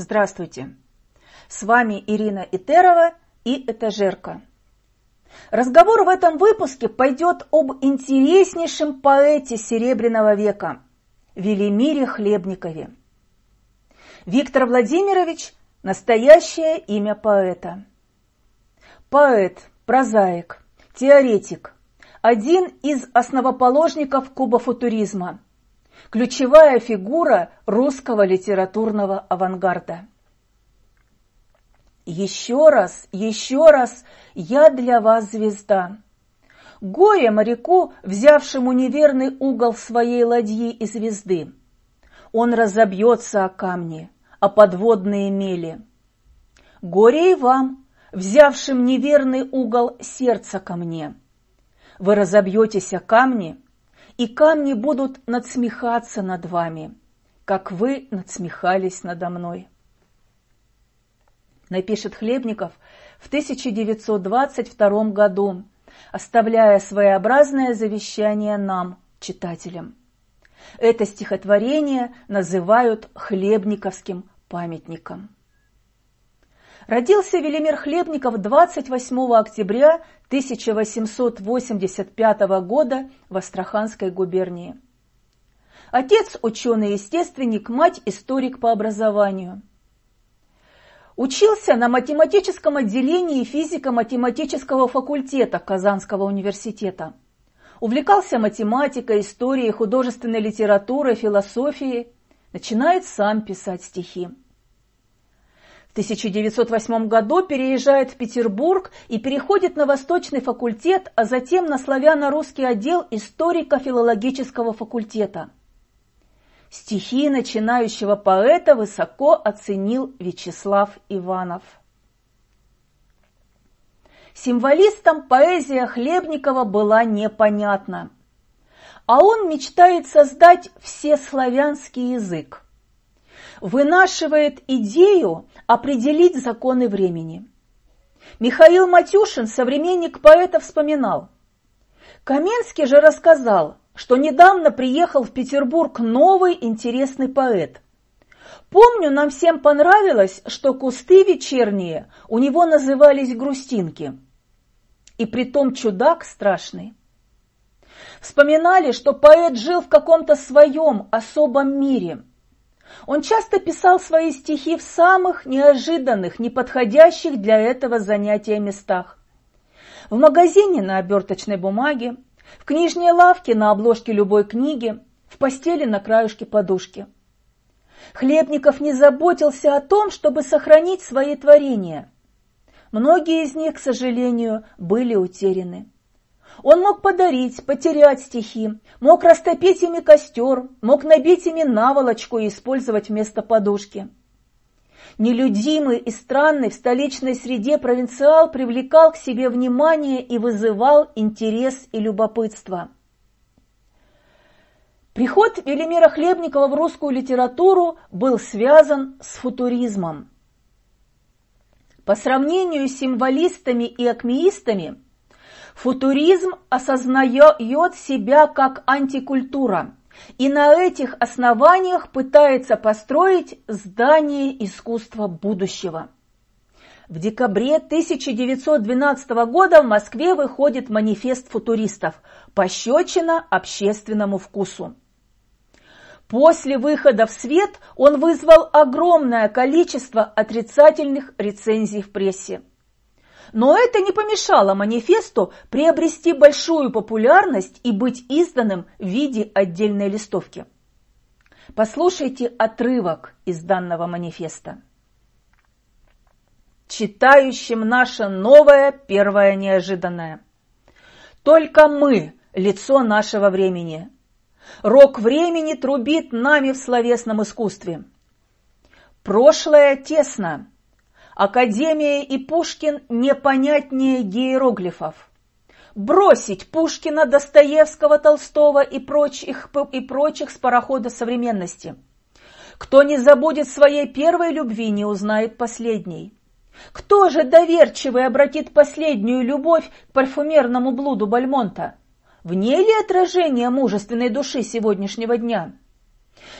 Здравствуйте! С вами Ирина Итерова и Этажерка. Разговор в этом выпуске пойдет об интереснейшем поэте Серебряного века Велимире Хлебникове. Виктор Владимирович – настоящее имя поэта. Поэт, прозаик, теоретик, один из основоположников кубофутуризма – ключевая фигура русского литературного авангарда. Еще раз, еще раз, я для вас звезда. Горе моряку, взявшему неверный угол своей ладьи и звезды. Он разобьется о камни, о подводные мели. Горе и вам, взявшим неверный угол сердца ко мне. Вы разобьетесь о камни, и камни будут надсмехаться над вами, как вы надсмехались надо мной. Напишет Хлебников в 1922 году, оставляя своеобразное завещание нам, читателям. Это стихотворение называют хлебниковским памятником. Родился Велимир Хлебников 28 октября 1885 года в Астраханской губернии. Отец – ученый-естественник, мать – историк по образованию. Учился на математическом отделении физико-математического факультета Казанского университета. Увлекался математикой, историей, художественной литературой, философией. Начинает сам писать стихи. В 1908 году переезжает в Петербург и переходит на Восточный факультет, а затем на славяно-русский отдел историко-филологического факультета. Стихи начинающего поэта высоко оценил Вячеслав Иванов. Символистам поэзия Хлебникова была непонятна, а он мечтает создать всеславянский язык – вынашивает идею определить законы времени. Михаил Матюшин, современник поэта, вспоминал. Каменский же рассказал, что недавно приехал в Петербург новый интересный поэт. Помню, нам всем понравилось, что кусты вечерние у него назывались грустинки. И притом чудак страшный. Вспоминали, что поэт жил в каком-то своем особом мире – он часто писал свои стихи в самых неожиданных, неподходящих для этого занятия местах. В магазине на оберточной бумаге, в книжной лавке на обложке любой книги, в постели на краюшке подушки. Хлебников не заботился о том, чтобы сохранить свои творения. Многие из них, к сожалению, были утеряны. Он мог подарить, потерять стихи, мог растопить ими костер, мог набить ими наволочку и использовать вместо подушки. Нелюдимый и странный в столичной среде провинциал привлекал к себе внимание и вызывал интерес и любопытство. Приход Велимира Хлебникова в русскую литературу был связан с футуризмом. По сравнению с символистами и акмеистами – Футуризм осознает себя как антикультура и на этих основаниях пытается построить здание искусства будущего. В декабре 1912 года в Москве выходит манифест футуристов «Пощечина общественному вкусу». После выхода в свет он вызвал огромное количество отрицательных рецензий в прессе. Но это не помешало манифесту приобрести большую популярность и быть изданным в виде отдельной листовки. Послушайте отрывок из данного манифеста. Читающим наше новое, первое неожиданное. Только мы – лицо нашего времени. Рок времени трубит нами в словесном искусстве. Прошлое тесно, Академия и Пушкин непонятнее гиероглифов. Бросить Пушкина, Достоевского, Толстого и прочих, и прочих с парохода современности. Кто не забудет своей первой любви, не узнает последней. Кто же доверчивый обратит последнюю любовь к парфюмерному блуду Бальмонта? В ней ли отражение мужественной души сегодняшнего дня?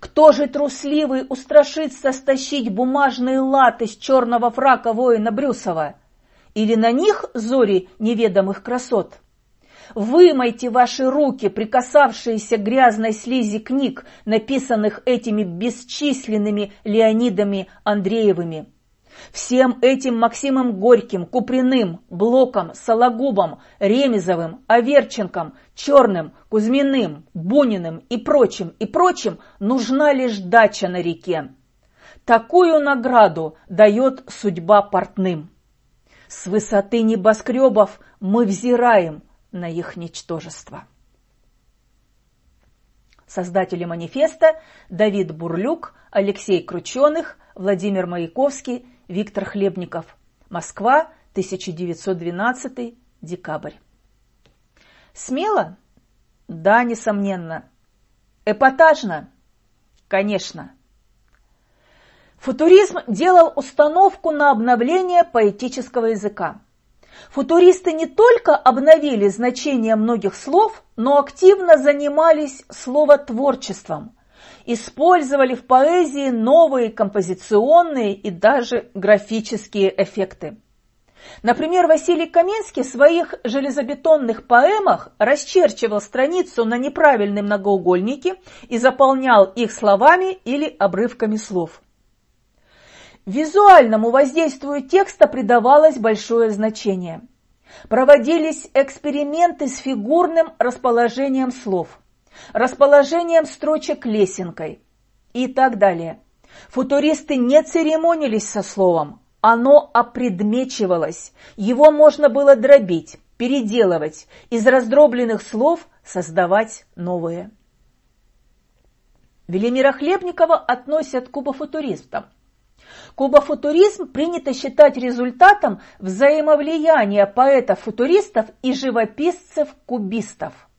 Кто же трусливый устрашится стащить бумажные латы с черного фрака воина Брюсова? Или на них зори неведомых красот? Вымойте ваши руки, прикасавшиеся к грязной слизи книг, написанных этими бесчисленными Леонидами Андреевыми. Всем этим Максимом Горьким, Куприным, Блоком, Сологубом, Ремезовым, Аверченком, Черным, Кузьминым, Буниным и прочим, и прочим нужна лишь дача на реке. Такую награду дает судьба портным. С высоты небоскребов мы взираем на их ничтожество. Создатели манифеста Давид Бурлюк, Алексей Крученых, Владимир Маяковский Виктор Хлебников. Москва, 1912, декабрь. Смело? Да, несомненно. Эпатажно? Конечно. Футуризм делал установку на обновление поэтического языка. Футуристы не только обновили значение многих слов, но активно занимались словотворчеством – использовали в поэзии новые композиционные и даже графические эффекты. Например, Василий Каменский в своих железобетонных поэмах расчерчивал страницу на неправильном многоугольнике и заполнял их словами или обрывками слов. Визуальному воздействию текста придавалось большое значение. Проводились эксперименты с фигурным расположением слов расположением строчек лесенкой и так далее. Футуристы не церемонились со словом, оно опредмечивалось, его можно было дробить, переделывать, из раздробленных слов создавать новые. Велимира Хлебникова относят к кубофутуристам. Кубофутуризм принято считать результатом взаимовлияния поэтов-футуристов и живописцев-кубистов –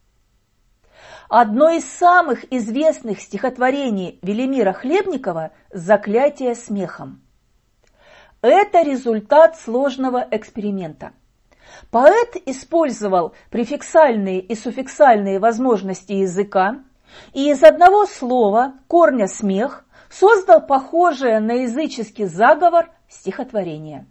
Одно из самых известных стихотворений Велимира Хлебникова «Заклятие смехом». Это результат сложного эксперимента. Поэт использовал префиксальные и суффиксальные возможности языка и из одного слова, корня «смех», создал похожее на языческий заговор стихотворение.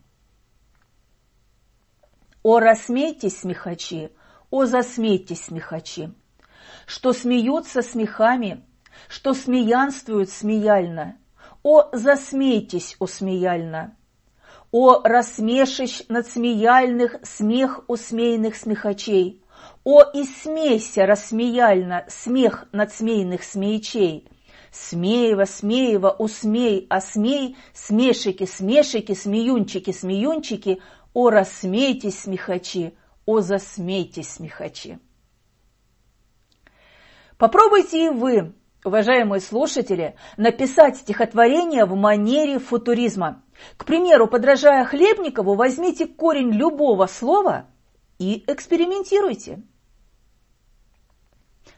«О, рассмейтесь, смехачи! О, засмейтесь, смехачи!» Что смеются смехами, что смеянствуют смеяльно. О, засмейтесь, о смеяльно! О, рассмешищ над смеяльных смех усмейных смехачей! О, и смейся рассмеяльно смех над смейных смеячей! Смеева, смеева, усмей, а смей, смешики, смешики, смеюнчики, смеюнчики, о, рассмейтесь, смехачи, о, засмейтесь, смехачи. Попробуйте и вы, уважаемые слушатели, написать стихотворение в манере футуризма. К примеру, подражая Хлебникову, возьмите корень любого слова и экспериментируйте.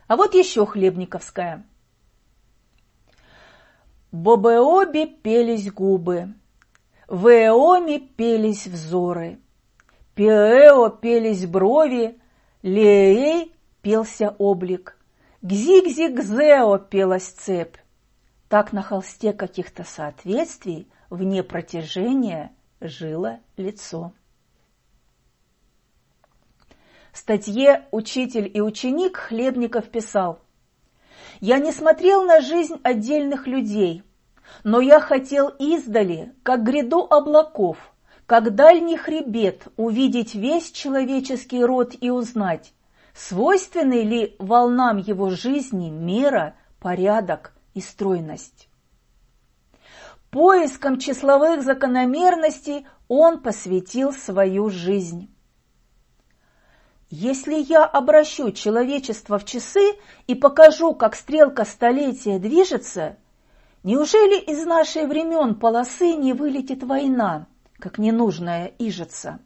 А вот еще Хлебниковская. Бобеоби пелись губы, в Эоме пелись взоры, Пеэо пелись брови, Леэй пелся облик – Гзиг-зиг-зео пелась цепь. Так на холсте каких-то соответствий вне протяжения жило лицо. В статье «Учитель и ученик» Хлебников писал «Я не смотрел на жизнь отдельных людей, но я хотел издали, как гряду облаков, как дальний хребет, увидеть весь человеческий род и узнать, свойственны ли волнам его жизни мера, порядок и стройность. Поиском числовых закономерностей он посвятил свою жизнь. Если я обращу человечество в часы и покажу, как стрелка столетия движется, неужели из нашей времен полосы не вылетит война, как ненужная ижица?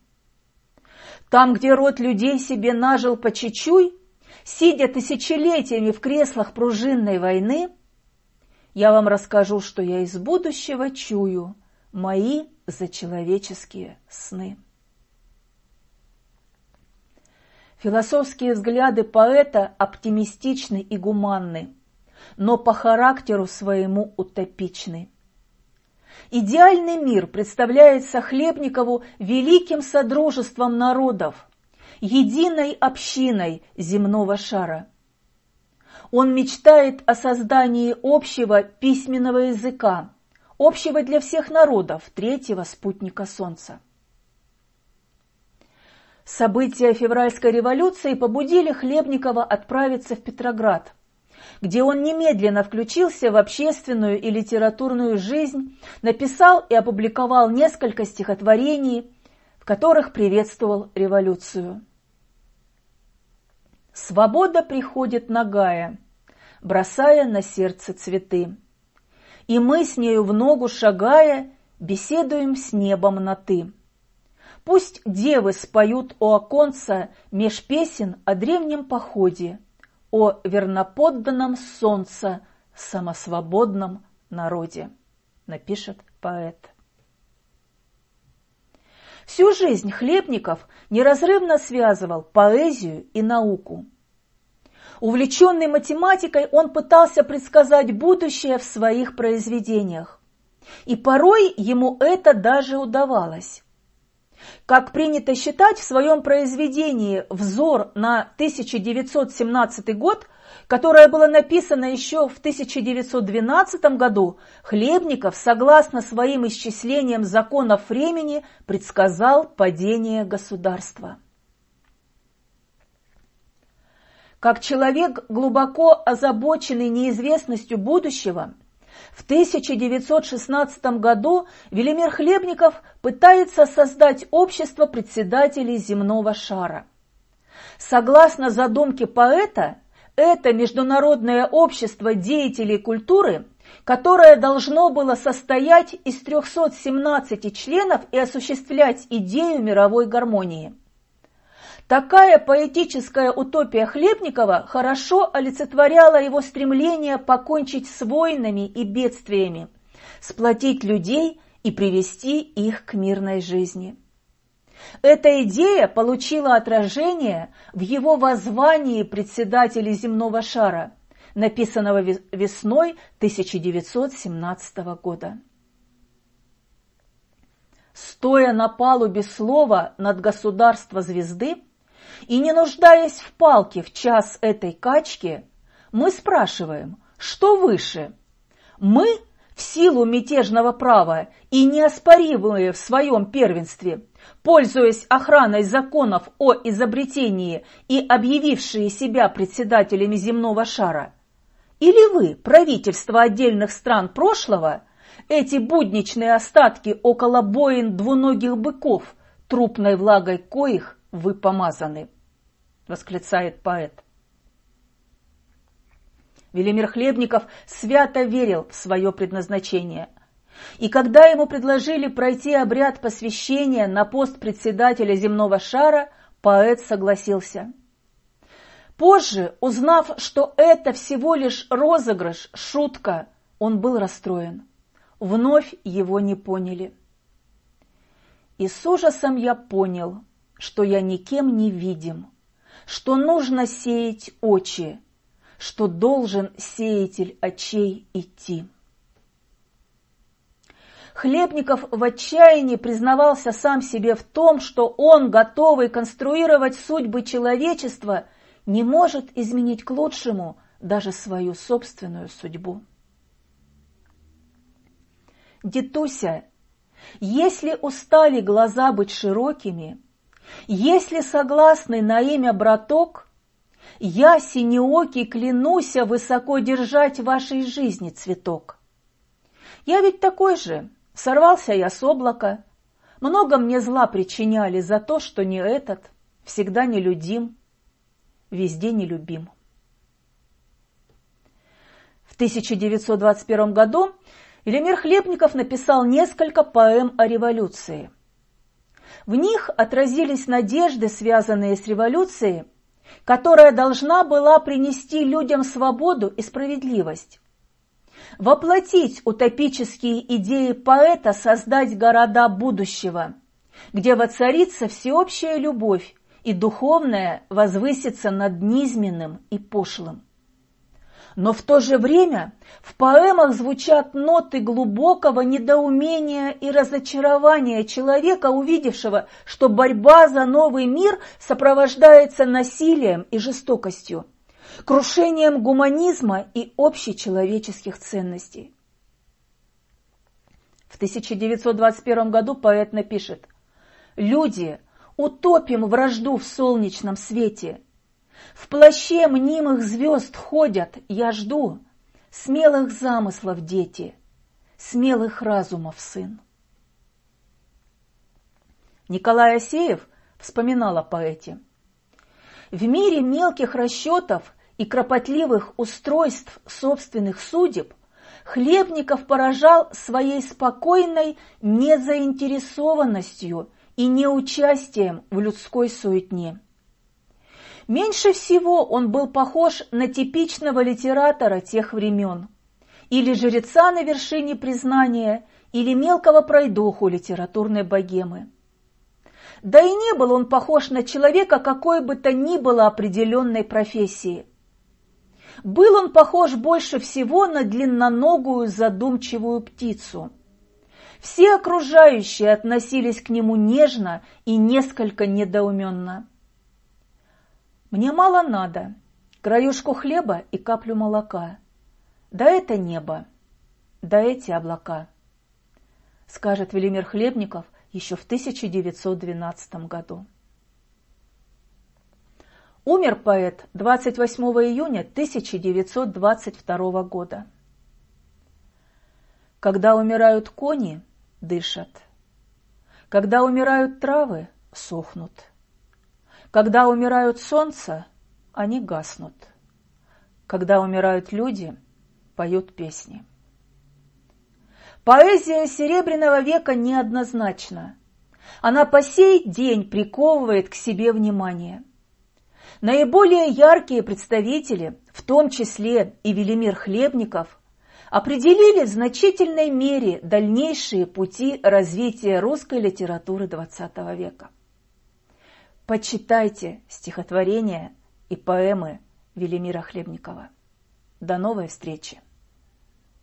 Там, где род людей себе нажил по чечуй, сидя тысячелетиями в креслах пружинной войны, я вам расскажу, что я из будущего чую, мои зачеловеческие сны. Философские взгляды поэта оптимистичны и гуманны. но по характеру своему утопичны. Идеальный мир представляется Хлебникову великим содружеством народов, единой общиной земного шара. Он мечтает о создании общего письменного языка, общего для всех народов, третьего спутника Солнца. События февральской революции побудили Хлебникова отправиться в Петроград, где он немедленно включился в общественную и литературную жизнь, написал и опубликовал несколько стихотворений, в которых приветствовал революцию. Свобода приходит нагая, бросая на сердце цветы. И мы с нею в ногу шагая, беседуем с небом на «ты». Пусть девы споют у оконца меж песен о древнем походе, о верноподданном солнца, самосвободном народе, напишет поэт. Всю жизнь Хлебников неразрывно связывал поэзию и науку. Увлеченный математикой, он пытался предсказать будущее в своих произведениях. И порой ему это даже удавалось. Как принято считать, в своем произведении «Взор на 1917 год», которое было написано еще в 1912 году, Хлебников, согласно своим исчислениям законов времени, предсказал падение государства. Как человек, глубоко озабоченный неизвестностью будущего – в 1916 году Велимир Хлебников пытается создать общество председателей земного шара. Согласно задумке поэта, это международное общество деятелей культуры, которое должно было состоять из 317 членов и осуществлять идею мировой гармонии – Такая поэтическая утопия Хлебникова хорошо олицетворяла его стремление покончить с войнами и бедствиями, сплотить людей и привести их к мирной жизни. Эта идея получила отражение в его воззвании председателя земного шара, написанного весной 1917 года. Стоя на палубе слова над государство звезды, и не нуждаясь в палке в час этой качки, мы спрашиваем, что выше? Мы в силу мятежного права и неоспоримые в своем первенстве, пользуясь охраной законов о изобретении и объявившие себя председателями земного шара? Или вы, правительство отдельных стран прошлого, эти будничные остатки около боин двуногих быков, трупной влагой коих вы помазаны, восклицает поэт. Велимир Хлебников свято верил в свое предназначение. И когда ему предложили пройти обряд посвящения на пост председателя земного шара, поэт согласился. Позже, узнав, что это всего лишь розыгрыш, шутка, он был расстроен. Вновь его не поняли. И с ужасом я понял, что я никем не видим, что нужно сеять очи, что должен сеятель очей идти. Хлебников в отчаянии признавался сам себе в том, что он, готовый конструировать судьбы человечества, не может изменить к лучшему даже свою собственную судьбу. Детуся, если устали глаза быть широкими, если согласный на имя браток, я, синеокий, клянуся высоко держать в вашей жизни цветок. Я ведь такой же, сорвался я с облака, много мне зла причиняли за то, что не этот, всегда нелюдим, везде нелюбим. В 1921 году Велимир Хлебников написал несколько поэм о революции – в них отразились надежды, связанные с революцией, которая должна была принести людям свободу и справедливость. Воплотить утопические идеи поэта создать города будущего, где воцарится всеобщая любовь и духовное возвысится над низменным и пошлым. Но в то же время в поэмах звучат ноты глубокого недоумения и разочарования человека, увидевшего, что борьба за новый мир сопровождается насилием и жестокостью, крушением гуманизма и общечеловеческих ценностей. В 1921 году поэт напишет «Люди, утопим вражду в солнечном свете – в плаще мнимых звезд ходят, я жду, Смелых замыслов дети, смелых разумов сын. Николай Асеев вспоминал о поэте. В мире мелких расчетов и кропотливых устройств собственных судеб Хлебников поражал своей спокойной незаинтересованностью и неучастием в людской суетне. Меньше всего он был похож на типичного литератора тех времен, или жреца на вершине признания, или мелкого пройдоху литературной богемы. Да и не был он похож на человека какой бы то ни было определенной профессии. Был он похож больше всего на длинноногую задумчивую птицу. Все окружающие относились к нему нежно и несколько недоуменно. Мне мало надо, краюшку хлеба и каплю молока. Да это небо, да эти облака, скажет Велимир Хлебников еще в 1912 году. Умер поэт 28 июня 1922 года. Когда умирают кони, дышат. Когда умирают травы, сохнут. Когда умирают солнца, они гаснут. Когда умирают люди, поют песни. Поэзия Серебряного века неоднозначна. Она по сей день приковывает к себе внимание. Наиболее яркие представители, в том числе и Велимир Хлебников, определили в значительной мере дальнейшие пути развития русской литературы XX века. Почитайте стихотворения и поэмы Велимира Хлебникова. До новой встречи!